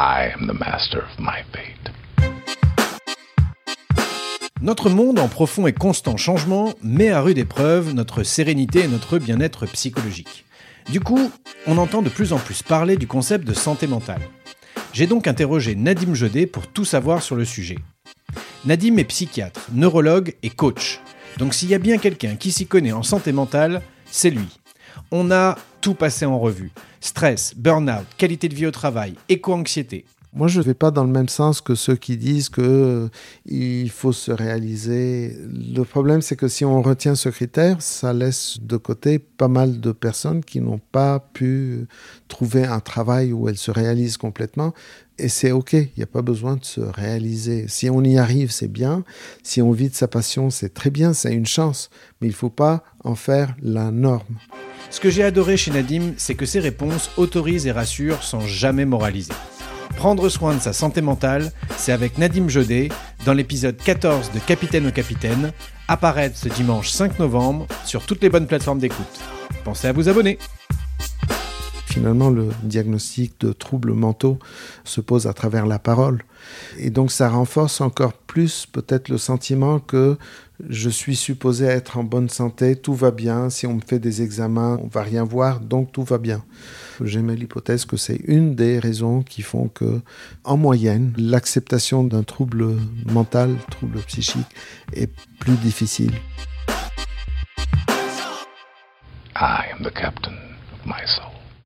I am the master of my fate. Notre monde en profond et constant changement met à rude épreuve notre sérénité et notre bien-être psychologique. Du coup, on entend de plus en plus parler du concept de santé mentale. J'ai donc interrogé Nadim Jedet pour tout savoir sur le sujet. Nadim est psychiatre, neurologue et coach. Donc s'il y a bien quelqu'un qui s'y connaît en santé mentale, c'est lui. On a tout passé en revue. Stress, burn-out, qualité de vie au travail, éco-anxiété. Moi, je ne vais pas dans le même sens que ceux qui disent qu'il euh, faut se réaliser. Le problème, c'est que si on retient ce critère, ça laisse de côté pas mal de personnes qui n'ont pas pu trouver un travail où elles se réalisent complètement. Et c'est OK, il n'y a pas besoin de se réaliser. Si on y arrive, c'est bien. Si on vit de sa passion, c'est très bien, c'est une chance. Mais il ne faut pas en faire la norme. Ce que j'ai adoré chez Nadim, c'est que ses réponses autorisent et rassurent sans jamais moraliser. Prendre soin de sa santé mentale, c'est avec Nadim Jodet dans l'épisode 14 de Capitaine au Capitaine, apparaître ce dimanche 5 novembre sur toutes les bonnes plateformes d'écoute. Pensez à vous abonner. Finalement, le diagnostic de troubles mentaux se pose à travers la parole. Et donc ça renforce encore plus peut-être le sentiment que je suis supposé être en bonne santé, tout va bien, si on me fait des examens, on va rien voir, donc tout va bien. J'aime l'hypothèse que c'est une des raisons qui font que, en moyenne, l'acceptation d'un trouble mental, trouble psychique, est plus difficile. I am the captain of my soul.